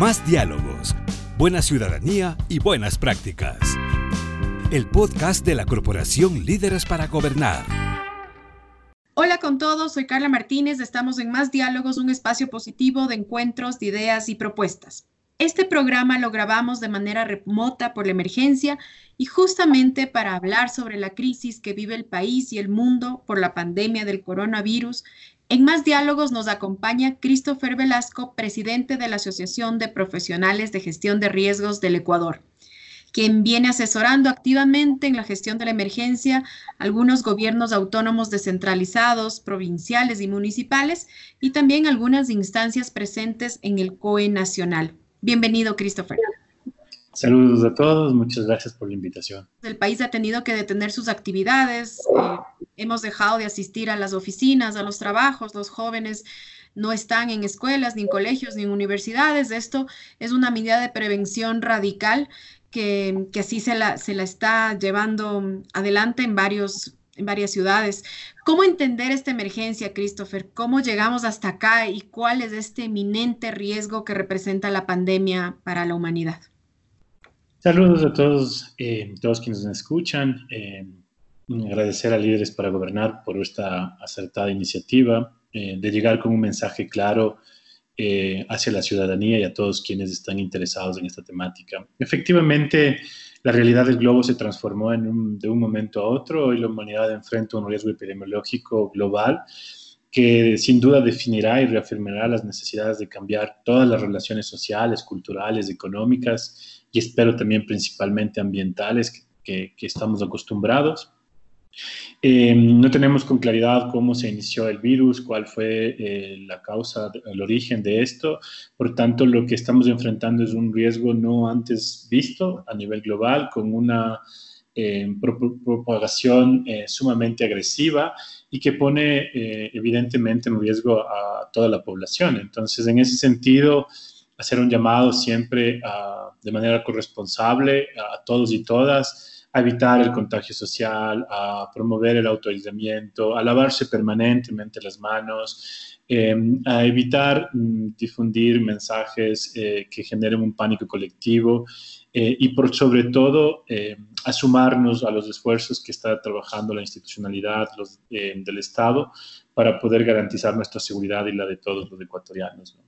Más diálogos, buena ciudadanía y buenas prácticas. El podcast de la Corporación Líderes para Gobernar. Hola con todos, soy Carla Martínez, estamos en Más Diálogos, un espacio positivo de encuentros, de ideas y propuestas. Este programa lo grabamos de manera remota por la emergencia y justamente para hablar sobre la crisis que vive el país y el mundo por la pandemia del coronavirus en más diálogos nos acompaña Christopher Velasco, presidente de la Asociación de Profesionales de Gestión de Riesgos del Ecuador, quien viene asesorando activamente en la gestión de la emergencia algunos gobiernos autónomos descentralizados, provinciales y municipales, y también algunas instancias presentes en el COE nacional. Bienvenido, Christopher. Saludos a todos, muchas gracias por la invitación. El país ha tenido que detener sus actividades, eh, hemos dejado de asistir a las oficinas, a los trabajos, los jóvenes no están en escuelas, ni en colegios, ni en universidades. Esto es una medida de prevención radical que, así se la, se la está llevando adelante en, varios, en varias ciudades. ¿Cómo entender esta emergencia, Christopher? ¿Cómo llegamos hasta acá y cuál es este eminente riesgo que representa la pandemia para la humanidad? Saludos a todos, eh, todos quienes nos escuchan. Eh, agradecer a Líderes para Gobernar por esta acertada iniciativa eh, de llegar con un mensaje claro hacia la ciudadanía y a todos quienes están interesados en esta temática. Efectivamente, la realidad del globo se transformó en de un momento a otro. Hoy la humanidad enfrenta un riesgo epidemiológico global que sin duda definirá y reafirmará las necesidades de cambiar todas las relaciones sociales, culturales, económicas y espero también principalmente ambientales que, estamos acostumbrados. Eh, no tenemos con claridad cómo se inició el virus, cuál fue eh, la causa, el origen de esto. Por tanto, lo que estamos enfrentando es un riesgo no antes visto a nivel global, con una eh, propagación sumamente agresiva y que pone evidentemente en riesgo a toda la población. Entonces, en ese sentido, hacer un llamado siempre de manera corresponsable a todos y todas a evitar el contagio social, a promover el autoaislamiento, a lavarse permanentemente las manos, em, a evitar mm, difundir mensajes eh, que generen un pánico colectivo eh, y por sobre todo em, a sumarnos a los esfuerzos que está trabajando la institucionalidad em, del Estado para poder garantizar nuestra seguridad y la de todos los ecuatorianos.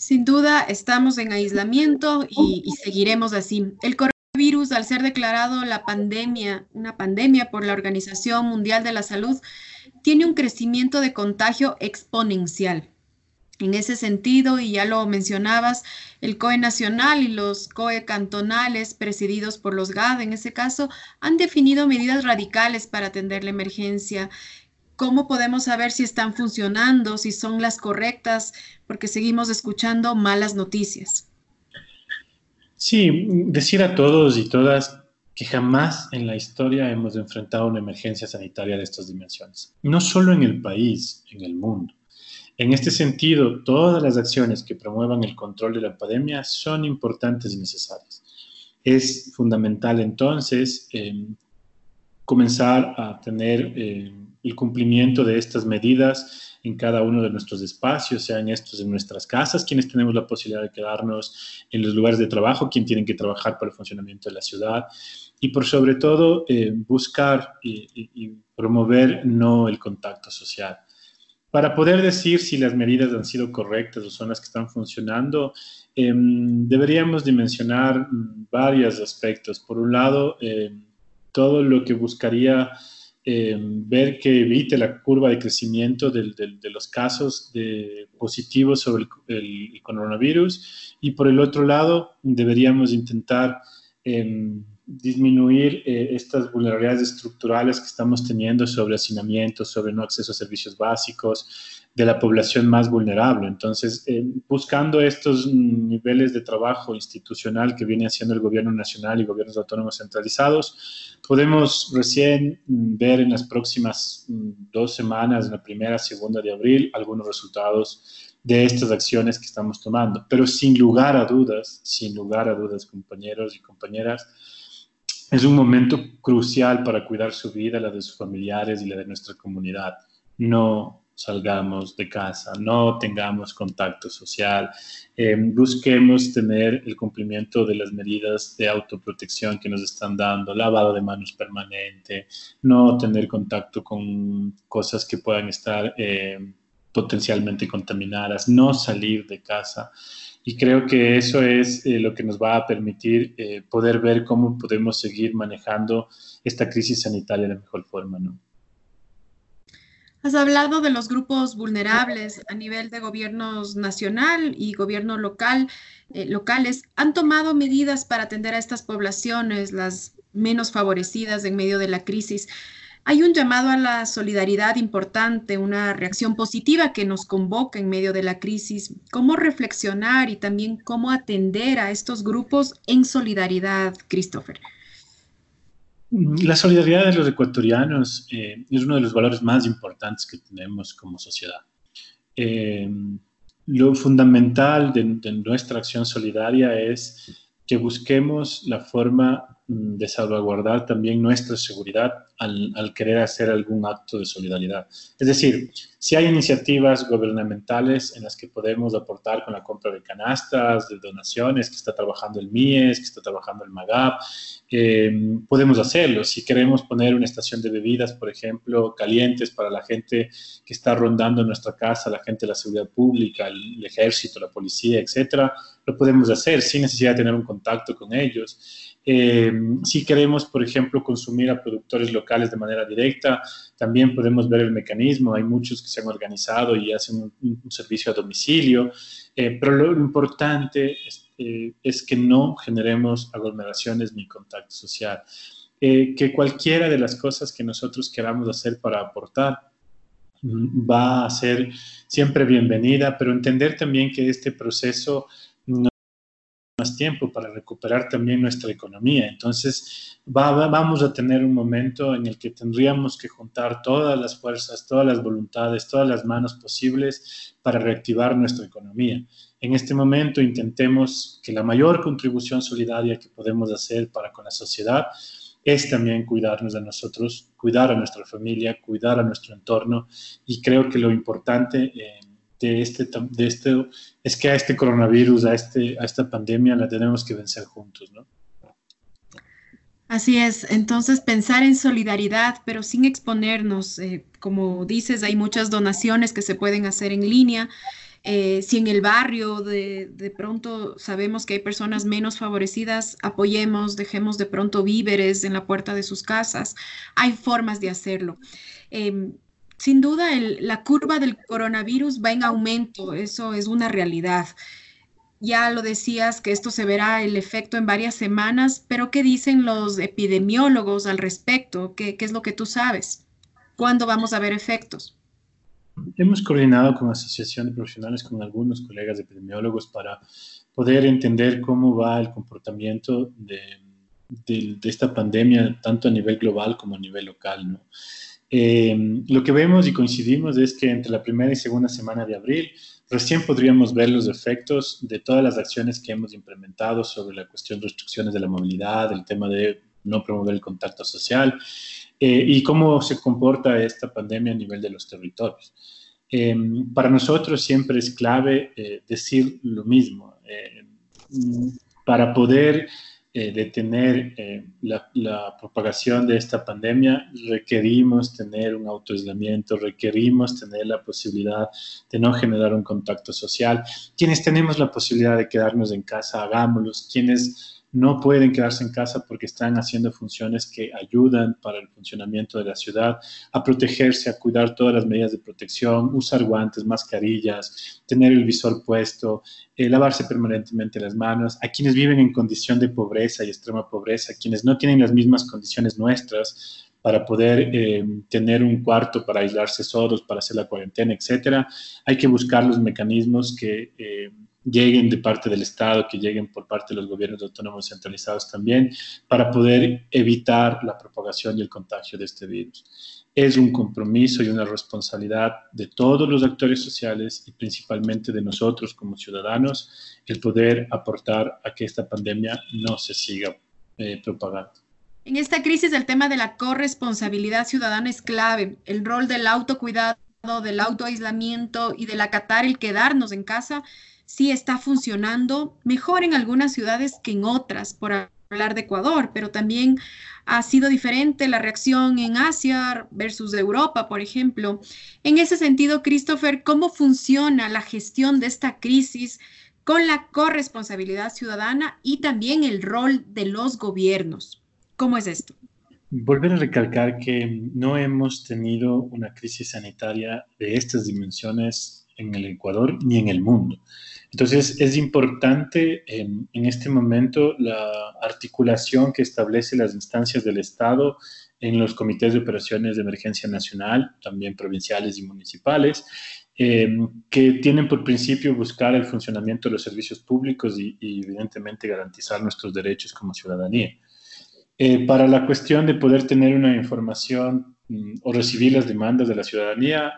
Sin duda, estamos en aislamiento y, seguiremos así. El coronavirus, al ser declarado la pandemia, una pandemia por la Organización Mundial de la Salud, tiene un crecimiento de contagio exponencial. En ese sentido, y ya lo mencionabas, el COE nacional y los COE cantonales presididos por los GAD, en ese caso, han definido medidas radicales para atender la emergencia ¿Cómo podemos saber si están funcionando, si son las correctas? Porque seguimos escuchando malas noticias. Sí, decir a todos y todas que jamás en la historia hemos enfrentado una emergencia sanitaria de estas dimensiones. No solo en el país, en el mundo. En este sentido, todas las acciones que promuevan el control de la pandemia son importantes y necesarias. Es fundamental entonces eh, comenzar a tener eh, el cumplimiento de estas medidas en cada uno de nuestros espacios, sean estos en nuestras casas, quienes tenemos la posibilidad de quedarnos en los lugares de trabajo, quienes tienen que trabajar para el funcionamiento de la ciudad, y por sobre todo eh, buscar y, promover no el contacto social. Para poder decir si las medidas han sido correctas o son las que están funcionando, em, deberíamos dimensionar varios aspectos. Por un lado, em, todo lo que buscaría eh, ver que evite la curva de crecimiento de los casos positivos sobre el, coronavirus. Y por el otro lado deberíamos intentar em, disminuir eh, estas vulnerabilidades estructurales que estamos teniendo sobre hacinamiento, sobre no acceso a servicios básicos, de la población más vulnerable. Entonces, eh, buscando estos niveles de trabajo institucional que viene haciendo el gobierno nacional y gobiernos autónomos centralizados, podemos recién mm, ver en las próximas mm, dos semanas, en la primera, segunda de abril, algunos resultados de estas acciones que estamos tomando. Pero sin lugar a dudas, sin lugar a dudas, compañeros y compañeras, es un momento crucial para cuidar su vida, la de sus familiares y la de nuestra comunidad. No, salgamos de casa, no tengamos contacto social, eh, busquemos tener el cumplimiento de las medidas de autoprotección que nos están dando, lavado de manos permanente, no tener contacto con cosas que puedan estar eh, potencialmente contaminadas, no salir de casa. Y creo que eso es eh, lo que nos va a permitir poder ver cómo podemos seguir manejando esta crisis sanitaria de la mejor forma, ¿no? Has hablado de los grupos vulnerables a nivel de gobiernos nacional y gobierno local, eh, locales. ¿Han tomado medidas para atender a estas poblaciones, las menos favorecidas en medio de la crisis? Hay un llamado a la solidaridad importante, una reacción positiva que nos convoca en medio de la crisis. ¿Cómo reflexionar y también cómo atender a estos grupos en solidaridad, Christopher? La solidaridad de los ecuatorianos eh, es uno de los valores más importantes que tenemos como sociedad. Eh, lo fundamental de, nuestra acción solidaria es que busquemos la forma de salvaguardar también nuestra seguridad al, al, querer hacer algún acto de solidaridad. Es decir, si hay iniciativas gubernamentales en las que podemos aportar con la compra de canastas, de donaciones, que está trabajando el MIES, que está trabajando el MAGAP, eh, podemos hacerlo. Si queremos poner una estación de bebidas, por ejemplo, calientes para la gente que está rondando nuestra casa, la gente de la seguridad pública, el, ejército, la policía, etcétera, lo podemos hacer sin necesidad de tener un contacto con ellos. Eh, si queremos, por ejemplo, consumir a productores locales de manera directa, también podemos ver el mecanismo. Hay muchos que se han organizado y hacen un, servicio a domicilio, eh, pero lo importante es, eh, es, que no generemos aglomeraciones ni contacto social. que cualquiera de las cosas que nosotros queramos hacer para aportar mm, va a ser siempre bienvenida, pero entender también que este proceso más tiempo para recuperar también nuestra economía. Entonces, vamos a tener un momento en el que tendríamos que juntar todas las fuerzas, todas las voluntades, todas las manos posibles para reactivar nuestra economía. En este momento intentemos que la mayor contribución solidaria que podemos hacer para con la sociedad es también cuidarnos de nosotros, cuidar a nuestra familia, cuidar a nuestro entorno y creo que lo importante... Eh, de este, de este, es que a este coronavirus, a, este, a esta pandemia la tenemos que vencer juntos, ¿no? Así es, entonces pensar en solidaridad, pero sin exponernos. Eh, como dices, hay muchas donaciones que se pueden hacer en línea. Eh, si en el barrio de, de, pronto sabemos que hay personas menos favorecidas, apoyemos, dejemos de pronto víveres en la puerta de sus casas. Hay formas de hacerlo. Em, sin duda, la curva del coronavirus va en aumento, eso es una realidad. Ya lo decías que esto se verá el efecto en varias semanas, pero ¿qué dicen los epidemiólogos al respecto? ¿Qué, es lo que tú sabes? ¿Cuándo vamos a ver efectos? Hemos coordinado con asociaciones profesionales, con algunos colegas epidemiólogos para poder entender cómo va el comportamiento de, de esta pandemia, tanto a nivel global como a nivel local. ¿no? Eh, lo que vemos y coincidimos es que entre la primera y segunda semana de abril recién podríamos ver los efectos de todas las acciones que hemos implementado sobre la cuestión de restricciones de la movilidad, el tema de no promover el contacto social eh, y cómo se comporta esta pandemia a nivel de los territorios. Eh, para nosotros siempre es clave decir lo mismo. para poder eh, detener eh, la, propagación de esta pandemia, requerimos tener un autoaislamiento, requerimos tener la posibilidad de no generar un contacto social. Quienes tenemos la posibilidad de quedarnos en casa, hagámoslos. Quienes no pueden quedarse en casa porque están haciendo funciones que ayudan para el funcionamiento de la ciudad, a protegerse, a cuidar todas las medidas de protección, usar guantes, mascarillas, tener el visor puesto, eh, lavarse permanentemente las manos, a quienes viven en condición de pobreza y extrema pobreza, quienes no tienen las mismas condiciones nuestras para poder eh, tener un cuarto para aislarse solos, para hacer la cuarentena, etcétera, hay que buscar los mecanismos que eh, lleguen de parte del Estado, que lleguen por parte de los gobiernos autónomos centralizados también, para poder evitar la propagación y el contagio de este virus. Es un compromiso y una responsabilidad de todos los actores sociales y principalmente de nosotros como ciudadanos el poder aportar a que esta pandemia no se siga eh, propagando. En esta crisis el tema de la corresponsabilidad ciudadana es clave, el rol del autocuidado del autoaislamiento y del acatar el quedarnos en casa, sí está funcionando mejor en algunas ciudades que en otras, por hablar de Ecuador, pero también ha sido diferente la reacción en Asia versus Europa, por ejemplo. En ese sentido, Christopher, ¿cómo funciona la gestión de esta crisis con la corresponsabilidad ciudadana y también el rol de los gobiernos? ¿Cómo es esto? Volver a recalcar que no hemos tenido una crisis sanitaria de estas dimensiones en el Ecuador ni en el mundo. Entonces, es importante en, este momento la articulación que establece las instancias del Estado en los comités de operaciones de emergencia nacional, también provinciales y municipales, em, que tienen por principio buscar el funcionamiento de los servicios públicos y, evidentemente garantizar nuestros derechos como ciudadanía. Eh, para la cuestión de poder tener una información mm, o recibir las demandas de la ciudadanía,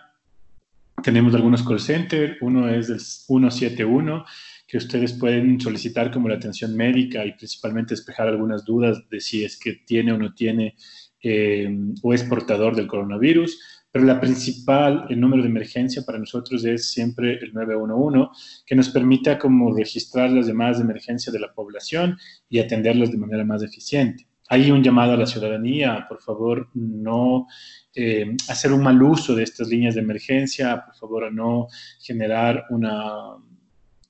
tenemos algunos call centers, uno es el 171, que ustedes pueden solicitar como la atención médica y principalmente despejar algunas dudas de si es que tiene o no tiene eh, o es portador del coronavirus. Pero la principal, el número de emergencia para nosotros es siempre el 911, que nos permita como registrar las llamadas de emergencia de la población y atenderlas de manera más eficiente. Hay un llamado a la ciudadanía, por favor, no eh, hacer un mal uso de estas líneas de emergencia, por favor, no generar una,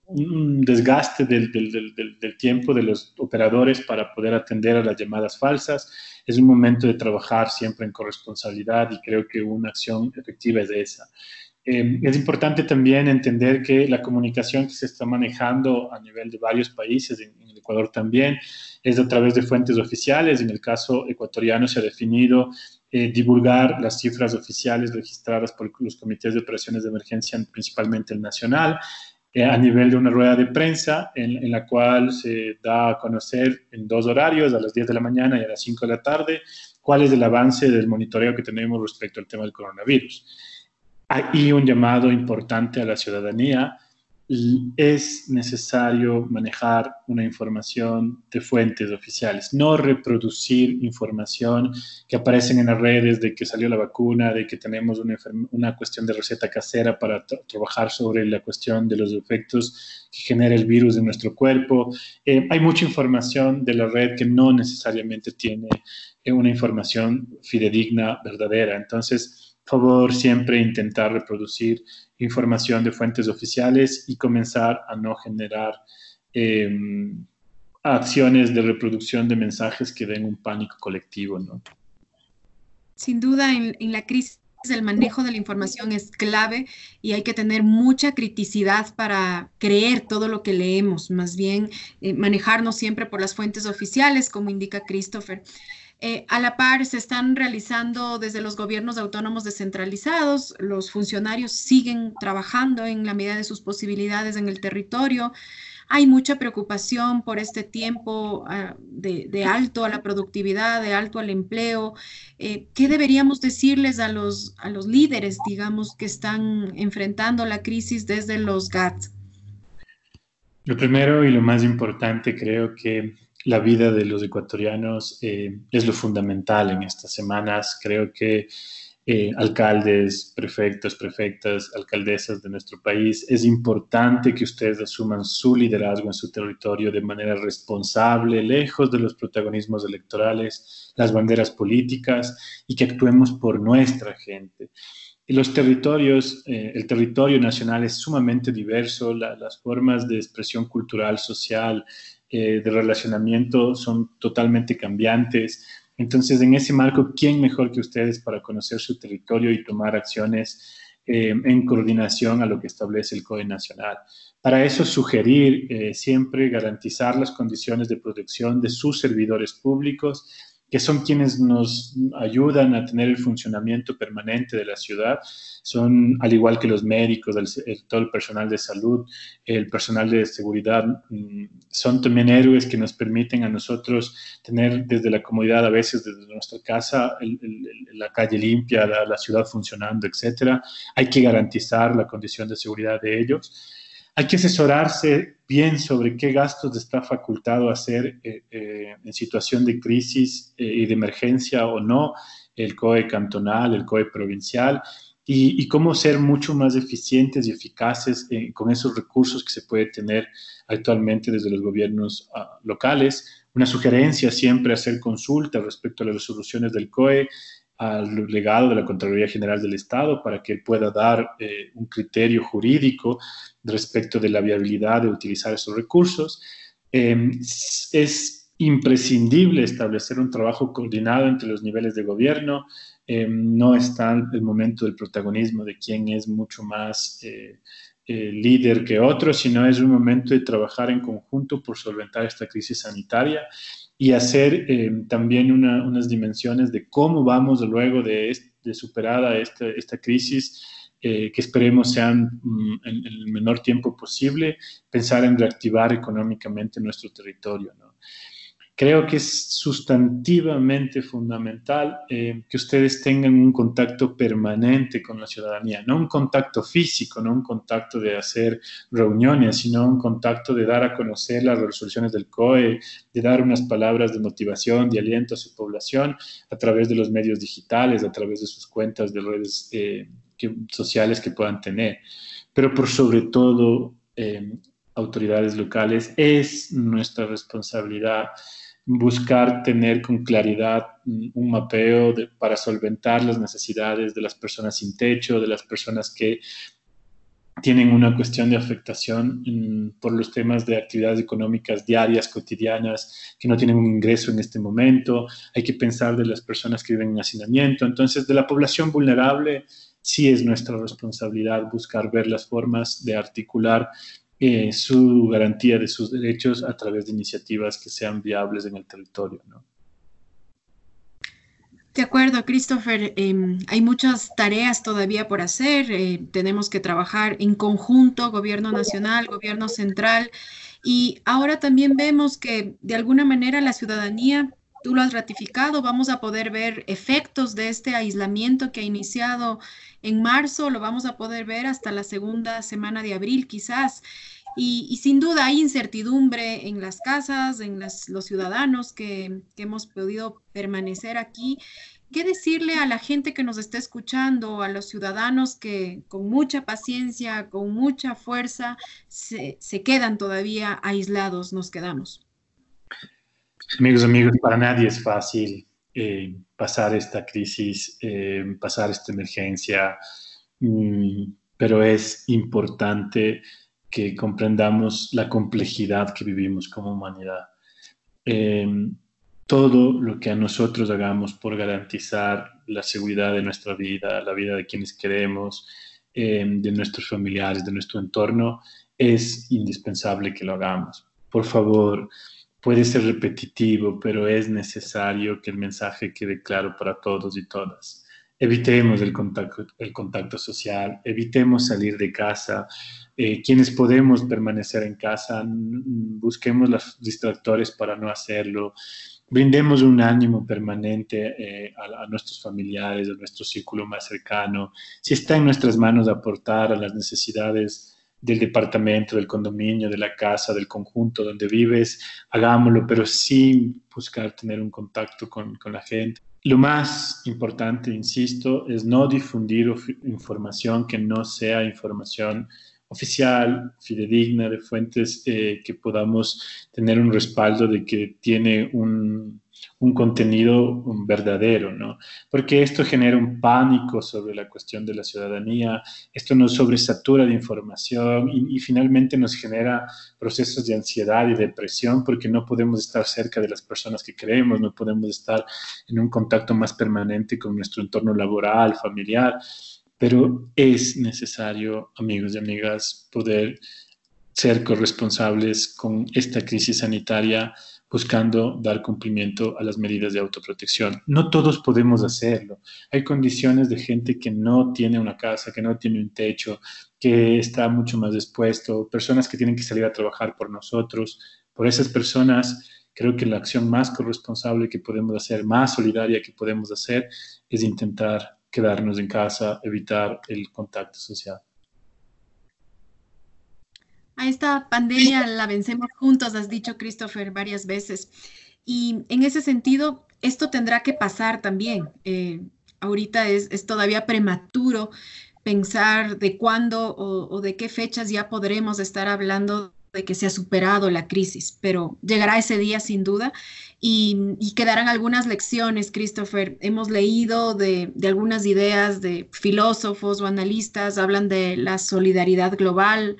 un desgaste del, del, del, tiempo de los operadores para poder atender a las llamadas falsas. Es un momento de trabajar siempre en corresponsabilidad y creo que una acción efectiva es esa. Eh, es importante también entender que la comunicación que se está manejando a nivel de varios países, en, en, Ecuador también, es a través de fuentes oficiales. En el caso ecuatoriano se ha definido eh, divulgar las cifras oficiales registradas por los comités de operaciones de emergencia, principalmente el nacional, eh, a nivel de una rueda de prensa en, la cual se da a conocer en dos horarios, a las 10 de la mañana y a las 5 de la tarde, cuál es el avance del monitoreo que tenemos respecto al tema del coronavirus. Hay un llamado importante a la ciudadanía es necesario manejar una información de fuentes oficiales, no reproducir información que aparecen en las redes de que salió la vacuna, de que tenemos una, una cuestión de receta casera para trabajar sobre la cuestión de los efectos que genera el virus en nuestro cuerpo. Eh, hay mucha información de la red que no necesariamente tiene eh, una información fidedigna, verdadera. Entonces, favor siempre intentar reproducir información de fuentes oficiales y comenzar a no generar em, acciones de reproducción de mensajes que den un pánico colectivo. ¿no? Sin duda, en, la crisis el manejo de la información es clave y hay que tener mucha criticidad para creer todo lo que leemos, más bien eh, manejarnos siempre por las fuentes oficiales, como indica Christopher. Eh, a la par se están realizando desde los gobiernos autónomos descentralizados, los funcionarios siguen trabajando en la medida de sus posibilidades en el territorio. Hay mucha preocupación por este tiempo ah, de, alto a la productividad, de alto al empleo. Eh, ¿Qué deberíamos decirles a los, a los líderes, digamos, que están enfrentando la crisis desde los GATT? Lo primero y lo más importante creo que la vida de los ecuatorianos eh, es lo fundamental en estas semanas. Creo que eh, alcaldes, prefectos, prefectas, alcaldesas de nuestro país, es importante que ustedes asuman su liderazgo en su territorio de manera responsable, lejos de los protagonismos electorales, las banderas políticas y que actuemos por nuestra gente. Los territorios, eh, el territorio nacional es sumamente diverso, las formas de expresión cultural, social, eh, de relacionamiento son totalmente cambiantes. Entonces, en ese marco, ¿quién mejor que ustedes para conocer su territorio y tomar acciones eh, en coordinación a lo que establece el CODE Nacional? Para eso, sugerir eh, siempre garantizar las condiciones de protección de sus servidores públicos que son quienes nos ayudan a tener el funcionamiento permanente de la ciudad. Son, al igual que los médicos, todo el personal de salud, el personal de seguridad, mm, son también héroes que nos permiten a nosotros tener desde la comodidad, a veces desde nuestra casa, la calle limpia, la, la ciudad funcionando, etc. Hay que garantizar la condición de seguridad de ellos hay que asesorarse bien sobre qué gastos está facultado hacer eh, eh, en situación de crisis eh, y de emergencia o no el COE cantonal, el COE provincial, y, cómo ser mucho más eficientes y eficaces eh, con esos recursos que se puede tener actualmente desde los gobiernos ah, locales. Una sugerencia siempre hacer consulta respecto a las resoluciones del COE al legado de la Contraloría General del Estado para que pueda dar eh, un criterio jurídico respecto de la viabilidad de utilizar esos recursos. Em, es imprescindible establecer un trabajo coordinado entre los niveles de gobierno, eh, no está el momento del protagonismo de quién es mucho más eh, eh, líder que otro, sino es un momento de trabajar en conjunto por solventar esta crisis sanitaria y hacer también unas dimensiones de cómo vamos luego de, de superada esta, esta crisis. que esperemos sean mm, en, el menor tiempo posible, pensar en reactivar económicamente nuestro territorio. ¿no? Creo que es sustantivamente fundamental eh, que ustedes tengan un contacto permanente con la ciudadanía, no un contacto físico, no un contacto de hacer reuniones, sino un contacto de dar a conocer las resoluciones del COE, de dar unas palabras de motivación, de aliento a su población a través de los medios digitales, a través de sus cuentas de redes eh, sociales que puedan tener. Pero por sobre todo, eh, autoridades locales, es nuestra responsabilidad buscar tener con claridad un mapeo para solventar las necesidades de las personas sin techo, de las personas que tienen una cuestión de afectación por los temas de actividades económicas diarias, cotidianas, que no tienen un ingreso en este momento. Hay que pensar de las personas que viven en hacinamiento. Entonces, de la población vulnerable, sí es nuestra responsabilidad buscar ver las formas de articular eh, su garantía de sus derechos a través de iniciativas que sean viables en el territorio. ¿no? De acuerdo, Christopher. Em, hay muchas tareas todavía por hacer. Eh, tenemos que trabajar en conjunto, gobierno nacional, gobierno central. Y ahora también vemos que de alguna manera la ciudadanía, tú lo has ratificado, vamos a poder ver efectos de este aislamiento que ha iniciado en marzo, lo vamos a poder ver hasta la segunda semana de abril quizás. Y, sin duda hay incertidumbre en las casas, en los ciudadanos que, hemos podido permanecer aquí. ¿Qué decirle a la gente que nos está escuchando, a los ciudadanos que con mucha paciencia, con mucha fuerza, se, quedan todavía aislados, nos quedamos? Amigos, amigos, para nadie es fácil eh, pasar esta crisis, eh, pasar esta emergencia, mm, pero es importante que comprendamos la complejidad que vivimos como humanidad. Eh, todo lo que a nosotros hagamos por garantizar la seguridad de nuestra vida, la vida de quienes queremos, de nuestros familiares, de nuestro entorno, es indispensable que lo hagamos. Por favor, puede ser repetitivo, pero es necesario que el mensaje quede claro para todos y todas. Evitemos el contacto, el contacto social, evitemos salir de casa, eh, quienes podemos permanecer en casa, busquemos los distractores para no hacerlo, brindemos un ánimo permanente eh, a, nuestros familiares, a nuestro círculo más cercano. Si está en nuestras manos aportar a las necesidades del departamento, del condominio, de la casa, del conjunto donde vives, hagámoslo, pero sin buscar tener un contacto con, con la gente. Lo más importante, insisto, es no difundir información que no sea información oficial, fidedigna, de fuentes eh, que podamos tener un respaldo de que tiene un, un contenido verdadero, ¿no? Porque esto genera un pánico sobre la cuestión de la ciudadanía, esto nos sobresatura de información y, y, finalmente nos genera procesos de ansiedad y depresión porque no podemos estar cerca de las personas que queremos, no podemos estar en un contacto más permanente con nuestro entorno laboral, familiar pero es necesario, amigos y amigas, poder ser corresponsables con esta crisis sanitaria buscando dar cumplimiento a las medidas de autoprotección. No todos podemos hacerlo. Hay condiciones de gente que no tiene una casa, que no tiene un techo, que está mucho más expuesto, personas que tienen que salir a trabajar por nosotros. Por esas personas, creo que la acción más corresponsable que podemos hacer, más solidaria que podemos hacer, es intentar quedarnos en casa, evitar el contacto social. A esta pandemia la vencemos juntos, has dicho Christopher varias veces. Y en ese sentido, esto tendrá que pasar también. Eh, ahorita es, es todavía prematuro pensar de cuándo o, de qué fechas ya podremos estar hablando de que se ha superado la crisis, pero llegará ese día sin duda y, quedarán algunas lecciones, Christopher. Hemos leído de, de, algunas ideas de filósofos o analistas, hablan de la solidaridad global,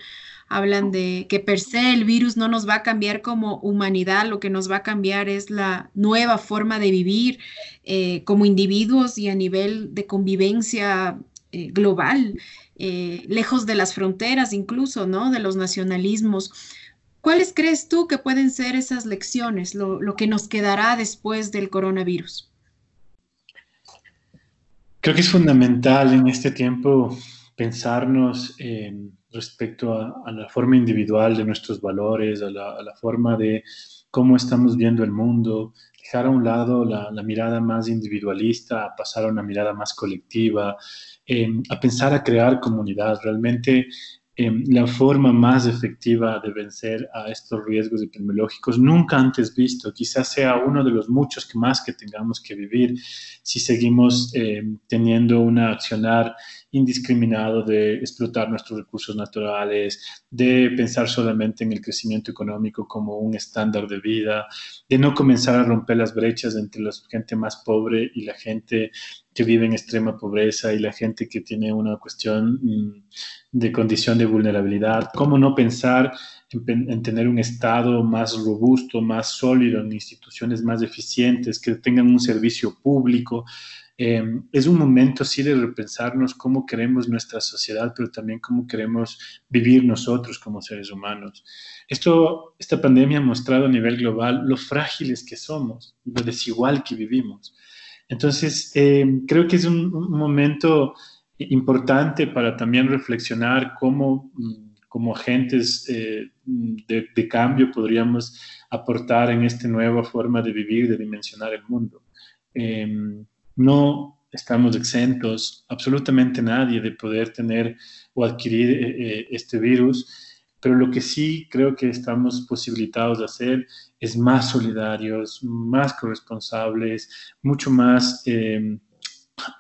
hablan de que per se el virus no nos va a cambiar como humanidad, lo que nos va a cambiar es la nueva forma de vivir eh, como individuos y a nivel de convivencia eh, global, eh, lejos de las fronteras incluso, ¿no? De los nacionalismos. ¿Cuáles crees tú que pueden ser esas lecciones, lo, que nos quedará después del coronavirus? Creo que es fundamental en este tiempo pensarnos en respecto a, la forma individual de nuestros valores, a la, forma de cómo estamos viendo el mundo, dejar a un lado la, mirada más individualista, a pasar a una mirada más colectiva, em, a pensar a crear comunidad. Realmente em, la forma más efectiva de vencer a estos riesgos epidemiológicos nunca antes visto, quizás sea uno de los muchos que más que tengamos que vivir si seguimos em, teniendo una accionar indiscriminado de explotar nuestros recursos naturales, de pensar solamente en el crecimiento económico como un estándar de vida, de no comenzar a romper las brechas entre la gente más pobre y la gente que vive en extrema pobreza y la gente que tiene una cuestión mm, de condición de vulnerabilidad, cómo no pensar en, en, tener un Estado más robusto, más sólido, en instituciones más eficientes, que tengan un servicio público, Em, es un momento sí de repensarnos cómo queremos nuestra sociedad, pero también cómo queremos vivir nosotros como seres humanos. Esto, esta pandemia ha mostrado a nivel global lo frágiles que somos, lo desigual que vivimos. Entonces, em, creo que es un, momento importante para también reflexionar cómo mm, como agentes eh, de, de, cambio podríamos aportar en esta nueva forma de vivir, de dimensionar el mundo. Eh, no estamos exentos, absolutamente nadie, de poder tener o adquirir eh, eh, este virus, pero lo que sí creo que estamos posibilitados de hacer es más solidarios, más corresponsables, mucho más em,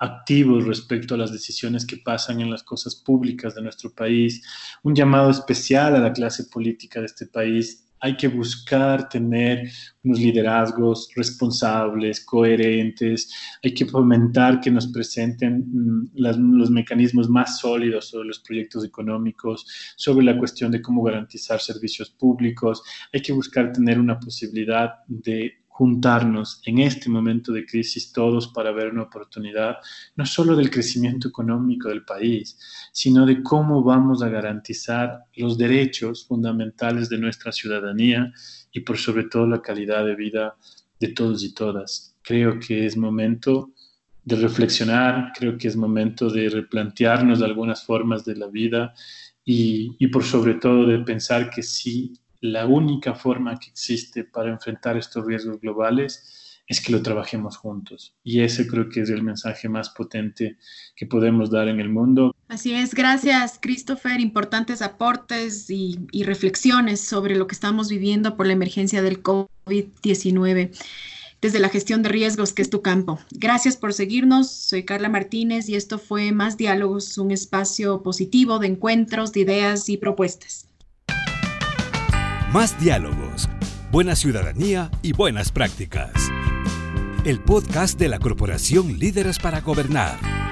activos respecto a las decisiones que pasan en las cosas públicas de nuestro país, un llamado especial a la clase política de este país hay que buscar tener unos liderazgos responsables, coherentes, hay que fomentar que nos presenten mm, los mecanismos más sólidos sobre los proyectos económicos, sobre la cuestión de cómo garantizar servicios públicos, hay que buscar tener una posibilidad de juntarnos en este momento de crisis todos para ver una oportunidad, no solo del crecimiento económico del país, sino de cómo vamos a garantizar los derechos fundamentales de nuestra ciudadanía y por sobre todo la calidad de vida de todos y todas. Creo que es momento de reflexionar, creo que es momento de replantearnos algunas formas de la vida y, y por sobre todo de pensar que sí la única forma que existe para enfrentar estos riesgos globales es que lo trabajemos juntos. Y ese creo que es el mensaje más potente que podemos dar en el mundo. Así es, gracias Christopher. Importantes aportes y, reflexiones sobre lo que estamos viviendo por la emergencia del COVID-19 desde la gestión de riesgos, que es tu campo. Gracias por seguirnos. Soy Carla Martínez y esto fue Más Diálogos, un espacio positivo de encuentros, de ideas y propuestas. Más diálogos, buena ciudadanía y buenas prácticas. El podcast de la Corporación Líderes para Gobernar.